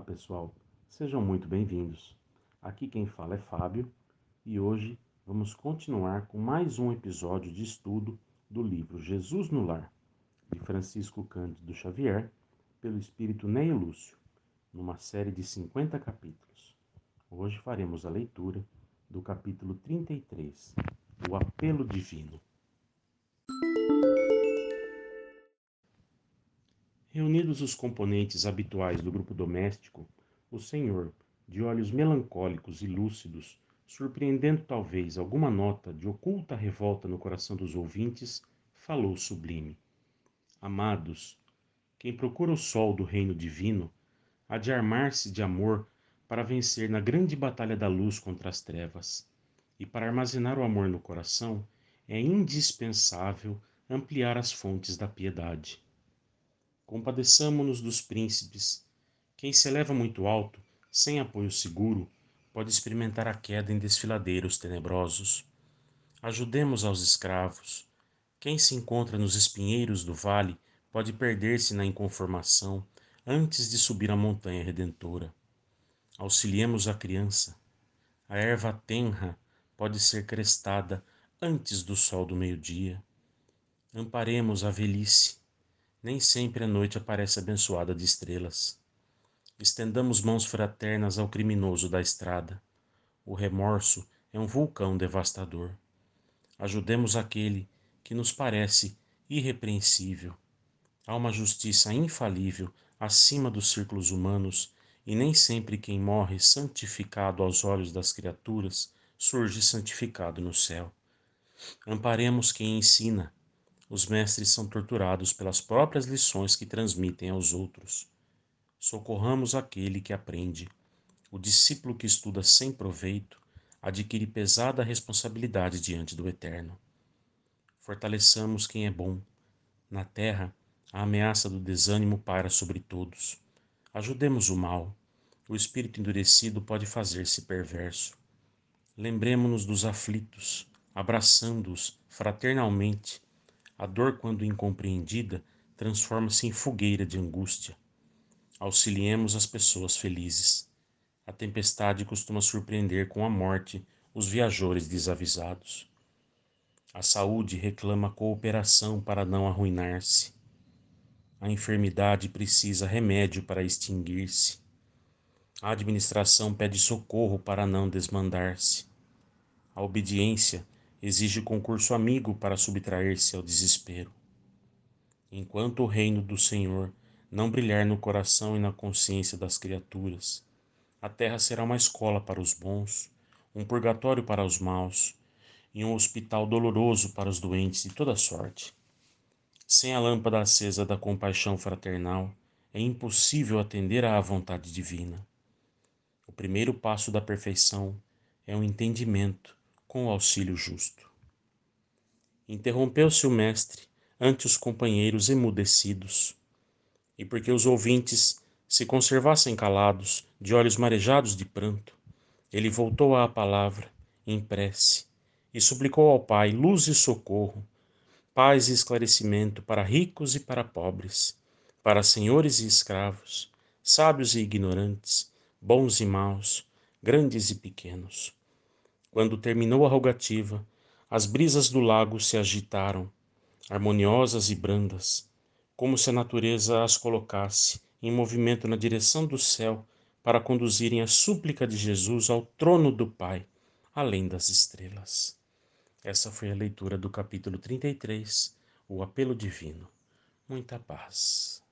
pessoal, sejam muito bem-vindos. Aqui quem fala é Fábio e hoje vamos continuar com mais um episódio de estudo do livro Jesus no Lar, de Francisco Cândido Xavier, pelo espírito Neio Lúcio, numa série de 50 capítulos. Hoje faremos a leitura do capítulo 33, O Apelo Divino. Reunidos os componentes habituais do grupo doméstico, o senhor, de olhos melancólicos e lúcidos, surpreendendo talvez alguma nota de oculta revolta no coração dos ouvintes, falou sublime. Amados, quem procura o sol do reino divino há de armar-se de amor para vencer na grande batalha da luz contra as trevas. E para armazenar o amor no coração é indispensável ampliar as fontes da piedade. Compadeçamo-nos dos príncipes. Quem se eleva muito alto, sem apoio seguro, pode experimentar a queda em desfiladeiros tenebrosos. Ajudemos aos escravos. Quem se encontra nos espinheiros do vale pode perder-se na inconformação antes de subir a montanha redentora. Auxiliemos a criança. A erva tenra pode ser crestada antes do sol do meio-dia. Amparemos a velhice nem sempre a noite aparece abençoada de estrelas. Estendamos mãos fraternas ao criminoso da estrada. O remorso é um vulcão devastador. Ajudemos aquele que nos parece irrepreensível. Há uma justiça infalível acima dos círculos humanos e nem sempre quem morre santificado aos olhos das criaturas surge santificado no céu. Amparemos quem ensina, os mestres são torturados pelas próprias lições que transmitem aos outros. Socorramos aquele que aprende. O discípulo que estuda sem proveito adquire pesada responsabilidade diante do Eterno. Fortaleçamos quem é bom. Na terra, a ameaça do desânimo paira sobre todos. Ajudemos o mal. O espírito endurecido pode fazer-se perverso. Lembremos-nos dos aflitos, abraçando-os fraternalmente a dor, quando incompreendida, transforma-se em fogueira de angústia. Auxiliemos as pessoas felizes. A tempestade costuma surpreender com a morte os viajores desavisados. A saúde reclama cooperação para não arruinar-se. A enfermidade precisa remédio para extinguir-se. A administração pede socorro para não desmandar-se. A obediência exige concurso amigo para subtrair-se ao desespero. Enquanto o reino do Senhor não brilhar no coração e na consciência das criaturas, a terra será uma escola para os bons, um purgatório para os maus e um hospital doloroso para os doentes de toda sorte. Sem a lâmpada acesa da compaixão fraternal, é impossível atender à vontade divina. O primeiro passo da perfeição é o entendimento com o auxílio justo. Interrompeu-se o mestre ante os companheiros emudecidos, e porque os ouvintes se conservassem calados, de olhos marejados de pranto, ele voltou à palavra, em prece, e suplicou ao Pai luz e socorro, paz e esclarecimento para ricos e para pobres, para senhores e escravos, sábios e ignorantes, bons e maus, grandes e pequenos. Quando terminou a rogativa, as brisas do lago se agitaram, harmoniosas e brandas, como se a natureza as colocasse em movimento na direção do céu para conduzirem a súplica de Jesus ao trono do Pai, além das estrelas. Essa foi a leitura do capítulo 33, o apelo divino. Muita paz.